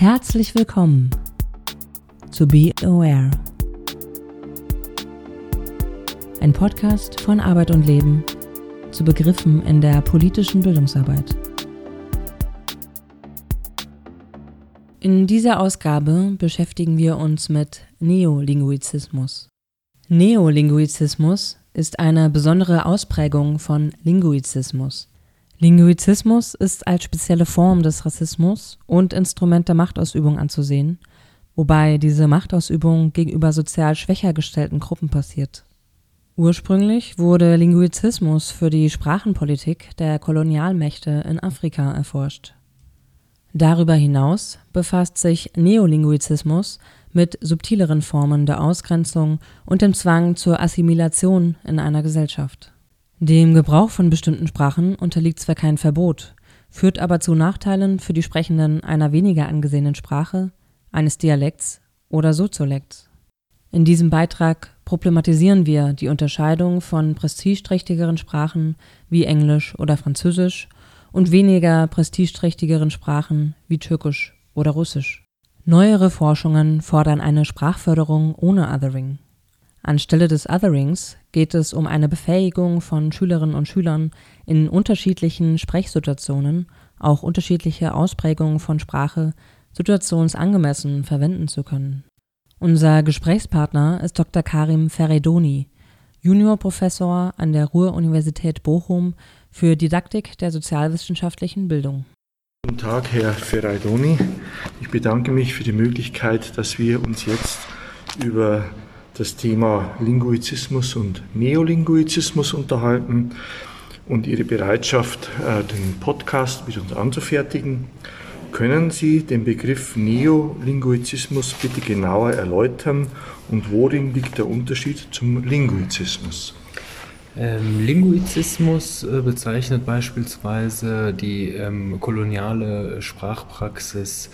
Herzlich willkommen zu Be Aware. Ein Podcast von Arbeit und Leben zu Begriffen in der politischen Bildungsarbeit. In dieser Ausgabe beschäftigen wir uns mit Neolinguizismus. Neolinguizismus ist eine besondere Ausprägung von Linguizismus. Linguizismus ist als spezielle Form des Rassismus und Instrument der Machtausübung anzusehen, wobei diese Machtausübung gegenüber sozial schwächer gestellten Gruppen passiert. Ursprünglich wurde Linguizismus für die Sprachenpolitik der Kolonialmächte in Afrika erforscht. Darüber hinaus befasst sich Neolinguizismus mit subtileren Formen der Ausgrenzung und dem Zwang zur Assimilation in einer Gesellschaft dem Gebrauch von bestimmten Sprachen unterliegt zwar kein Verbot, führt aber zu Nachteilen für die Sprechenden einer weniger angesehenen Sprache, eines Dialekts oder Soziolekts. In diesem Beitrag problematisieren wir die Unterscheidung von prestigeträchtigeren Sprachen wie Englisch oder Französisch und weniger prestigeträchtigeren Sprachen wie Türkisch oder Russisch. Neuere Forschungen fordern eine Sprachförderung ohne Othering. Anstelle des Otherings geht es um eine Befähigung von Schülerinnen und Schülern, in unterschiedlichen Sprechsituationen auch unterschiedliche Ausprägungen von Sprache situationsangemessen verwenden zu können. Unser Gesprächspartner ist Dr. Karim Feredoni, Juniorprofessor an der Ruhr-Universität Bochum für Didaktik der sozialwissenschaftlichen Bildung. Guten Tag, Herr Ferraidoni. Ich bedanke mich für die Möglichkeit, dass wir uns jetzt über das Thema Linguizismus und Neolinguizismus unterhalten und Ihre Bereitschaft, äh, den Podcast mit uns anzufertigen. Können Sie den Begriff Neolinguizismus bitte genauer erläutern und worin liegt der Unterschied zum Linguizismus? Ähm, Linguizismus äh, bezeichnet beispielsweise die ähm, koloniale Sprachpraxis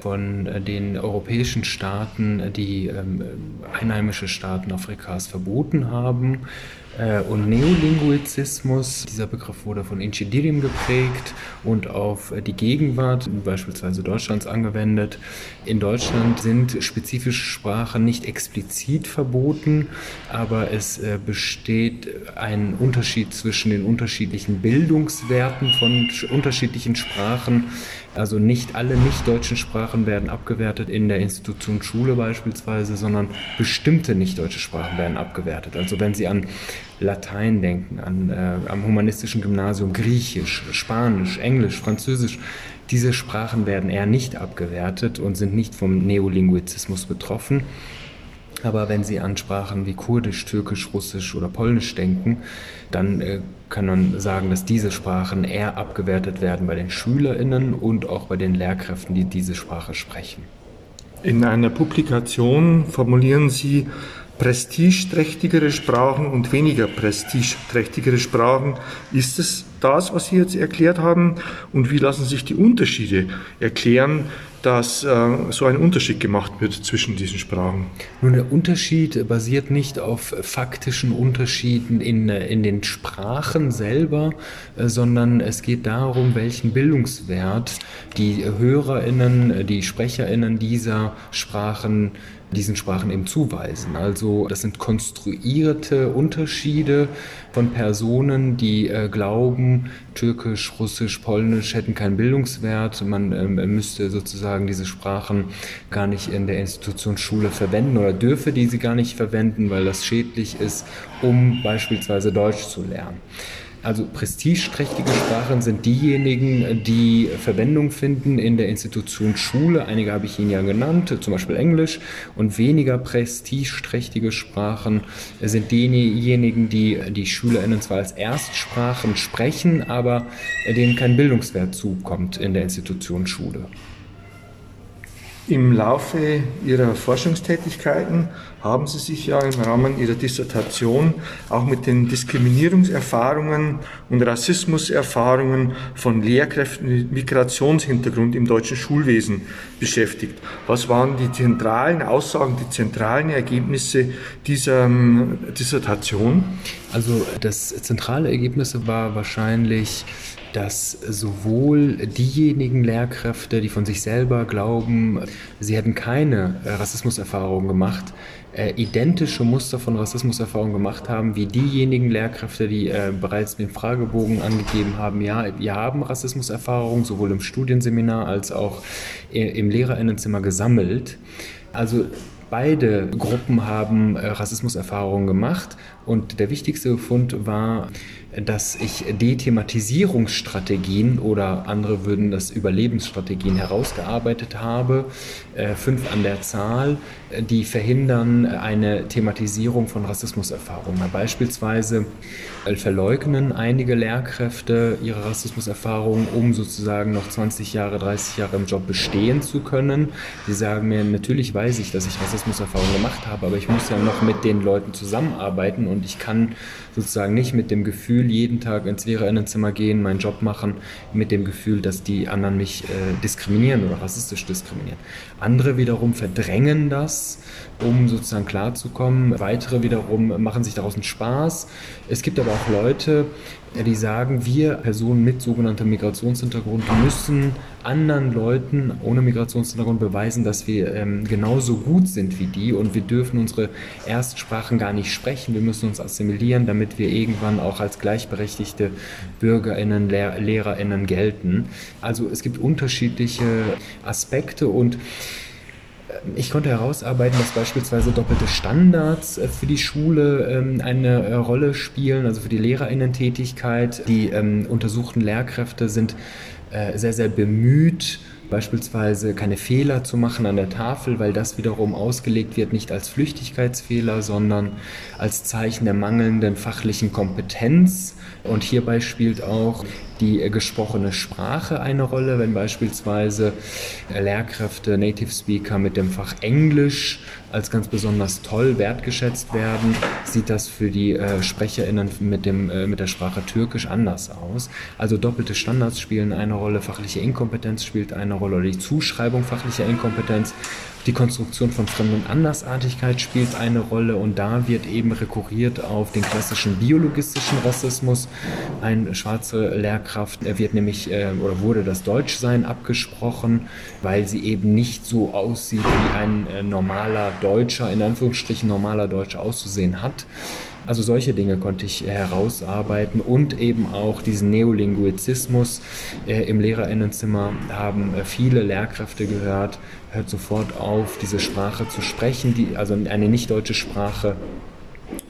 von äh, den europäischen Staaten, äh, die ähm, einheimische Staaten Afrikas verboten haben. Äh, und Neolinguizismus, dieser Begriff wurde von Inchidirim geprägt und auf die Gegenwart, beispielsweise Deutschlands, angewendet. In Deutschland sind spezifische Sprachen nicht explizit verboten, aber es besteht ein Unterschied zwischen den unterschiedlichen Bildungswerten von unterschiedlichen Sprachen also nicht alle nicht-deutschen Sprachen werden abgewertet in der Institution Schule beispielsweise, sondern bestimmte nicht-deutsche Sprachen werden abgewertet. Also wenn Sie an Latein denken, an, äh, am humanistischen Gymnasium Griechisch, Spanisch, Englisch, Französisch, diese Sprachen werden eher nicht abgewertet und sind nicht vom Neolinguizismus betroffen. Aber wenn Sie an Sprachen wie Kurdisch, Türkisch, Russisch oder Polnisch denken, dann äh, kann man sagen, dass diese Sprachen eher abgewertet werden bei den SchülerInnen und auch bei den Lehrkräften, die diese Sprache sprechen. In einer Publikation formulieren Sie prestigeträchtigere Sprachen und weniger prestigeträchtigere Sprachen. Ist es das, was Sie jetzt erklärt haben? Und wie lassen sich die Unterschiede erklären, dass äh, so ein Unterschied gemacht wird zwischen diesen Sprachen? Nun, der Unterschied basiert nicht auf faktischen Unterschieden in, in den Sprachen selber, äh, sondern es geht darum, welchen Bildungswert die HörerInnen, die SprecherInnen dieser Sprachen diesen Sprachen eben zuweisen. Also das sind konstruierte Unterschiede von Personen, die äh, glauben, Türkisch, Russisch, Polnisch hätten keinen Bildungswert. Man ähm, müsste sozusagen diese Sprachen gar nicht in der Institution Schule verwenden oder dürfe diese gar nicht verwenden, weil das schädlich ist, um beispielsweise Deutsch zu lernen. Also prestigeträchtige Sprachen sind diejenigen, die Verwendung finden in der Institution Schule. Einige habe ich Ihnen ja genannt, zum Beispiel Englisch. Und weniger prestigeträchtige Sprachen sind diejenigen, die die SchülerInnen zwar als Erstsprachen sprechen, aber denen kein Bildungswert zukommt in der Institution Schule. Im Laufe Ihrer Forschungstätigkeiten haben Sie sich ja im Rahmen Ihrer Dissertation auch mit den Diskriminierungserfahrungen und Rassismuserfahrungen von Lehrkräften mit Migrationshintergrund im deutschen Schulwesen beschäftigt. Was waren die zentralen Aussagen, die zentralen Ergebnisse dieser ähm, Dissertation? Also das zentrale Ergebnis war wahrscheinlich dass sowohl diejenigen Lehrkräfte, die von sich selber glauben, sie hätten keine Rassismuserfahrung gemacht, äh, identische Muster von Rassismuserfahrung gemacht haben, wie diejenigen Lehrkräfte, die äh, bereits den Fragebogen angegeben haben, ja, wir haben Rassismuserfahrung sowohl im Studienseminar als auch äh, im Lehrerinnenzimmer gesammelt. Also beide Gruppen haben äh, Rassismuserfahrungen gemacht und der wichtigste Befund war, dass ich Dethematisierungsstrategien oder andere würden das Überlebensstrategien herausgearbeitet habe, äh, fünf an der Zahl, die verhindern eine Thematisierung von Rassismuserfahrungen. Beispielsweise äh, verleugnen einige Lehrkräfte ihre Rassismuserfahrungen, um sozusagen noch 20 Jahre, 30 Jahre im Job bestehen zu können. Sie sagen mir, natürlich weiß ich, dass ich Rassismuserfahrungen gemacht habe, aber ich muss ja noch mit den Leuten zusammenarbeiten und ich kann sozusagen nicht mit dem Gefühl jeden Tag ins Lehrerinnenzimmer gehen, meinen Job machen, mit dem Gefühl, dass die anderen mich äh, diskriminieren oder rassistisch diskriminieren. Andere wiederum verdrängen das, um sozusagen klarzukommen. Weitere wiederum machen sich daraus einen Spaß. Es gibt aber auch Leute, die sagen, wir Personen mit sogenanntem Migrationshintergrund müssen anderen Leuten ohne Migrationshintergrund beweisen, dass wir ähm, genauso gut sind wie die und wir dürfen unsere Erstsprachen gar nicht sprechen. Wir müssen uns assimilieren, damit wir irgendwann auch als gleichberechtigte BürgerInnen, Lehr LehrerInnen gelten. Also es gibt unterschiedliche Aspekte und ich konnte herausarbeiten, dass beispielsweise doppelte Standards äh, für die Schule ähm, eine äh, Rolle spielen, also für die Lehrerinnentätigkeit. Die ähm, untersuchten Lehrkräfte sind äh, sehr, sehr bemüht, beispielsweise keine Fehler zu machen an der Tafel, weil das wiederum ausgelegt wird nicht als Flüchtigkeitsfehler, sondern als Zeichen der mangelnden fachlichen Kompetenz. Und hierbei spielt auch die gesprochene Sprache eine Rolle, wenn beispielsweise Lehrkräfte, Native Speaker mit dem Fach Englisch als ganz besonders toll wertgeschätzt werden, sieht das für die äh, SprecherInnen mit, dem, äh, mit der Sprache Türkisch anders aus. Also doppelte Standards spielen eine Rolle, fachliche Inkompetenz spielt eine Rolle oder die Zuschreibung fachlicher Inkompetenz die Konstruktion von Fremd- und Andersartigkeit spielt eine Rolle und da wird eben rekurriert auf den klassischen biologistischen Rassismus. Eine schwarze Lehrkraft wird nämlich äh, oder wurde das Deutschsein abgesprochen, weil sie eben nicht so aussieht, wie ein äh, normaler Deutscher, in Anführungsstrichen normaler Deutscher auszusehen hat. Also solche Dinge konnte ich herausarbeiten und eben auch diesen Neolinguizismus äh, im Lehrerinnenzimmer haben äh, viele Lehrkräfte gehört, hört sofort auf, diese Sprache zu sprechen, die, also eine nicht deutsche Sprache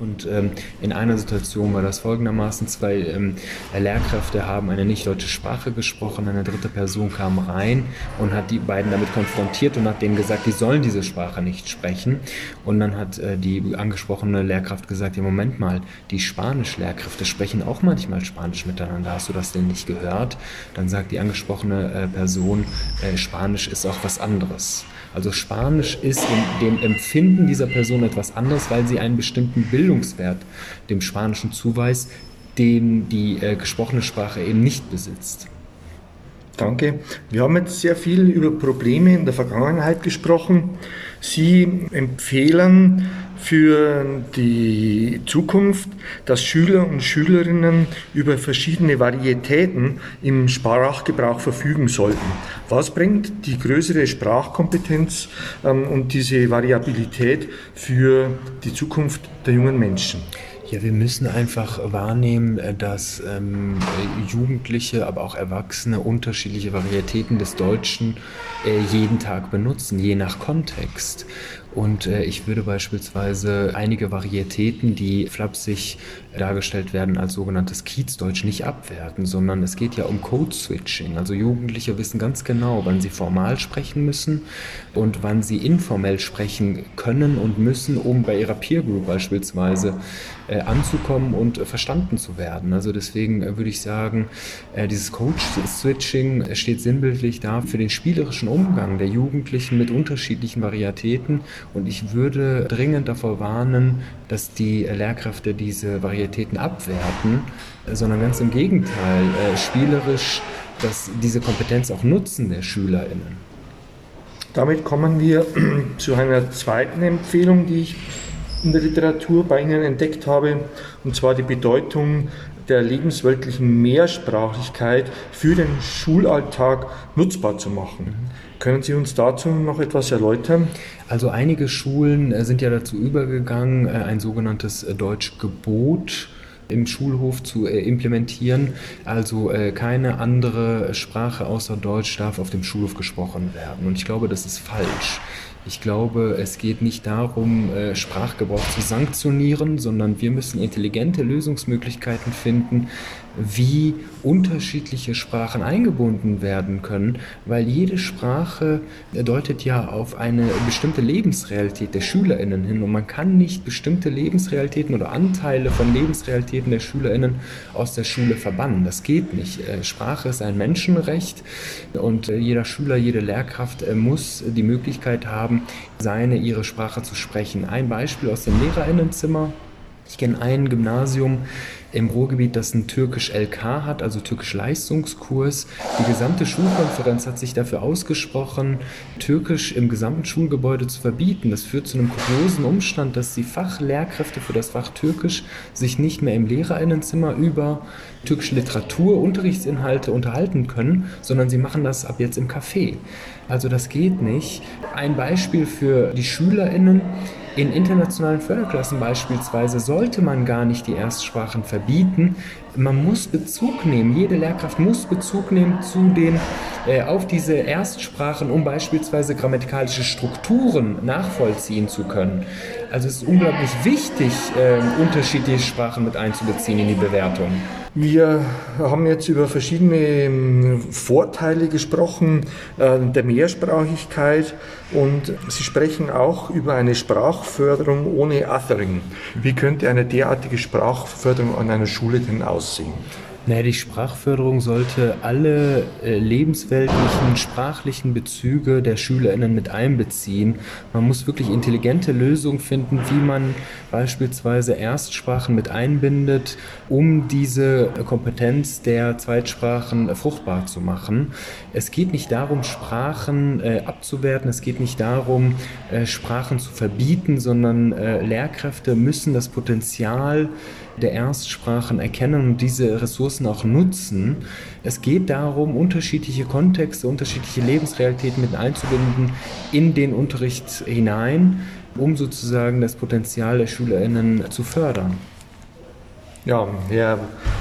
und ähm, in einer Situation war das folgendermaßen, zwei ähm, Lehrkräfte haben eine nicht deutsche Sprache gesprochen, eine dritte Person kam rein und hat die beiden damit konfrontiert und hat denen gesagt, die sollen diese Sprache nicht sprechen. Und dann hat äh, die angesprochene Lehrkraft gesagt, ja Moment mal, die Spanisch-Lehrkräfte sprechen auch manchmal Spanisch miteinander, hast du das denn nicht gehört? Dann sagt die angesprochene äh, Person, äh, Spanisch ist auch was anderes. Also Spanisch ist in dem Empfinden dieser Person etwas anderes, weil sie einen bestimmten Bildungswert dem Spanischen zuweist, den die äh, gesprochene Sprache eben nicht besitzt. Danke. Wir haben jetzt sehr viel über Probleme in der Vergangenheit gesprochen. Sie empfehlen für die Zukunft, dass Schüler und Schülerinnen über verschiedene Varietäten im Sprachgebrauch verfügen sollten. Was bringt die größere Sprachkompetenz ähm, und diese Variabilität für die Zukunft der jungen Menschen? Ja, wir müssen einfach wahrnehmen, dass ähm, Jugendliche, aber auch Erwachsene unterschiedliche Varietäten des Deutschen äh, jeden Tag benutzen, je nach Kontext. next Und äh, ich würde beispielsweise einige Varietäten, die flapsig dargestellt werden als sogenanntes Kiezdeutsch, nicht abwerten, sondern es geht ja um Code-Switching. Also Jugendliche wissen ganz genau, wann sie formal sprechen müssen und wann sie informell sprechen können und müssen, um bei ihrer Peer Group beispielsweise äh, anzukommen und äh, verstanden zu werden. Also deswegen äh, würde ich sagen, äh, dieses Code-Switching steht sinnbildlich da für den spielerischen Umgang der Jugendlichen mit unterschiedlichen Varietäten und ich würde dringend davor warnen, dass die Lehrkräfte diese Varietäten abwerten, sondern ganz im Gegenteil, äh, spielerisch dass diese Kompetenz auch nutzen der SchülerInnen. Damit kommen wir zu einer zweiten Empfehlung, die ich in der Literatur bei Ihnen entdeckt habe, und zwar die Bedeutung der lebensweltlichen Mehrsprachlichkeit für den Schulalltag nutzbar zu machen. Können Sie uns dazu noch etwas erläutern? Also einige Schulen äh, sind ja dazu übergegangen, äh, ein sogenanntes äh, Deutschgebot im Schulhof zu implementieren. Also keine andere Sprache außer Deutsch darf auf dem Schulhof gesprochen werden. Und ich glaube, das ist falsch. Ich glaube, es geht nicht darum, Sprachgebrauch zu sanktionieren, sondern wir müssen intelligente Lösungsmöglichkeiten finden, wie unterschiedliche Sprachen eingebunden werden können, weil jede Sprache deutet ja auf eine bestimmte Lebensrealität der Schülerinnen hin und man kann nicht bestimmte Lebensrealitäten oder Anteile von Lebensrealitäten der Schülerinnen aus der Schule verbannen. Das geht nicht. Äh, Sprache ist ein Menschenrecht und äh, jeder Schüler, jede Lehrkraft muss die Möglichkeit haben, seine, ihre Sprache zu sprechen. Ein Beispiel aus dem Lehrerinnenzimmer. Ich kenne ein Gymnasium im Ruhrgebiet, das einen Türkisch-LK hat, also Türkisch-Leistungskurs. Die gesamte Schulkonferenz hat sich dafür ausgesprochen, Türkisch im gesamten Schulgebäude zu verbieten. Das führt zu einem kuriosen Umstand, dass die Fachlehrkräfte für das Fach Türkisch sich nicht mehr im Lehrerinnenzimmer über türkische Literatur, Unterrichtsinhalte unterhalten können, sondern sie machen das ab jetzt im Café. Also das geht nicht. Ein Beispiel für die Schülerinnen. In internationalen Förderklassen beispielsweise sollte man gar nicht die Erstsprachen verbieten. Man muss Bezug nehmen, jede Lehrkraft muss Bezug nehmen zu den, äh, auf diese Erstsprachen, um beispielsweise grammatikalische Strukturen nachvollziehen zu können. Also es ist unglaublich wichtig, äh, unterschiedliche Sprachen mit einzubeziehen in die Bewertung. Wir haben jetzt über verschiedene ähm, Vorteile gesprochen äh, der Mehrsprachigkeit und Sie sprechen auch über eine Sprachförderung ohne Othering. Wie könnte eine derartige Sprachförderung an einer Schule denn aussehen? Naja, die Sprachförderung sollte alle äh, lebensweltlichen, sprachlichen Bezüge der SchülerInnen mit einbeziehen. Man muss wirklich intelligente Lösungen finden, wie man beispielsweise Erstsprachen mit einbindet, um diese Kompetenz der Zweitsprachen fruchtbar zu machen. Es geht nicht darum, Sprachen äh, abzuwerten, es geht nicht darum, äh, Sprachen zu verbieten, sondern äh, Lehrkräfte müssen das Potenzial der Erstsprachen erkennen und diese Ressourcen auch nutzen. Es geht darum, unterschiedliche Kontexte, unterschiedliche Lebensrealitäten mit einzubinden in den Unterricht hinein, um sozusagen das Potenzial der SchülerInnen zu fördern. Ja, Herr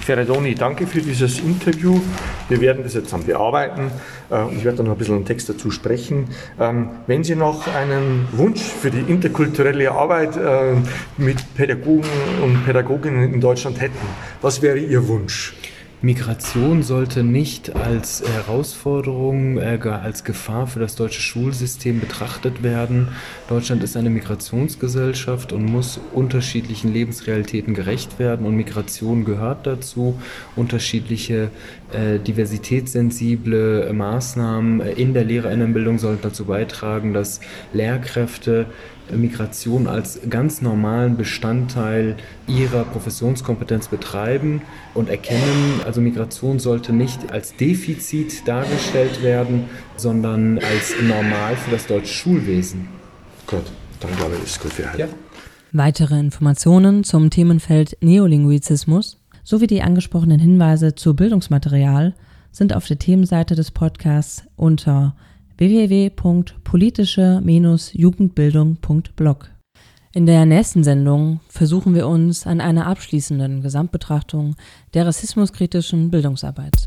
Ferradoni, danke für dieses Interview. Wir werden das jetzt dann bearbeiten äh, ich werde dann noch ein bisschen einen Text dazu sprechen. Ähm, wenn Sie noch einen Wunsch für die interkulturelle Arbeit äh, mit Pädagogen und Pädagoginnen in Deutschland hätten, was wäre Ihr Wunsch? Migration sollte nicht als Herausforderung, äh, als Gefahr für das deutsche Schulsystem betrachtet werden. Deutschland ist eine Migrationsgesellschaft und muss unterschiedlichen Lebensrealitäten gerecht werden und Migration gehört dazu. Unterschiedliche äh, diversitätssensible Maßnahmen in der Lehrerinnenbildung sollten dazu beitragen, dass Lehrkräfte Migration als ganz normalen Bestandteil ihrer Professionskompetenz betreiben und erkennen, also Migration sollte nicht als Defizit dargestellt werden, sondern als normal für das deutsche Schulwesen. Gut, dann glaube ich, ist gut für heute. Ja. Weitere Informationen zum Themenfeld Neolinguizismus sowie die angesprochenen Hinweise zu Bildungsmaterial sind auf der Themenseite des Podcasts unter www.politische-jugendbildung.blog. In der nächsten Sendung versuchen wir uns an einer abschließenden Gesamtbetrachtung der rassismuskritischen Bildungsarbeit.